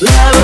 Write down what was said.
Love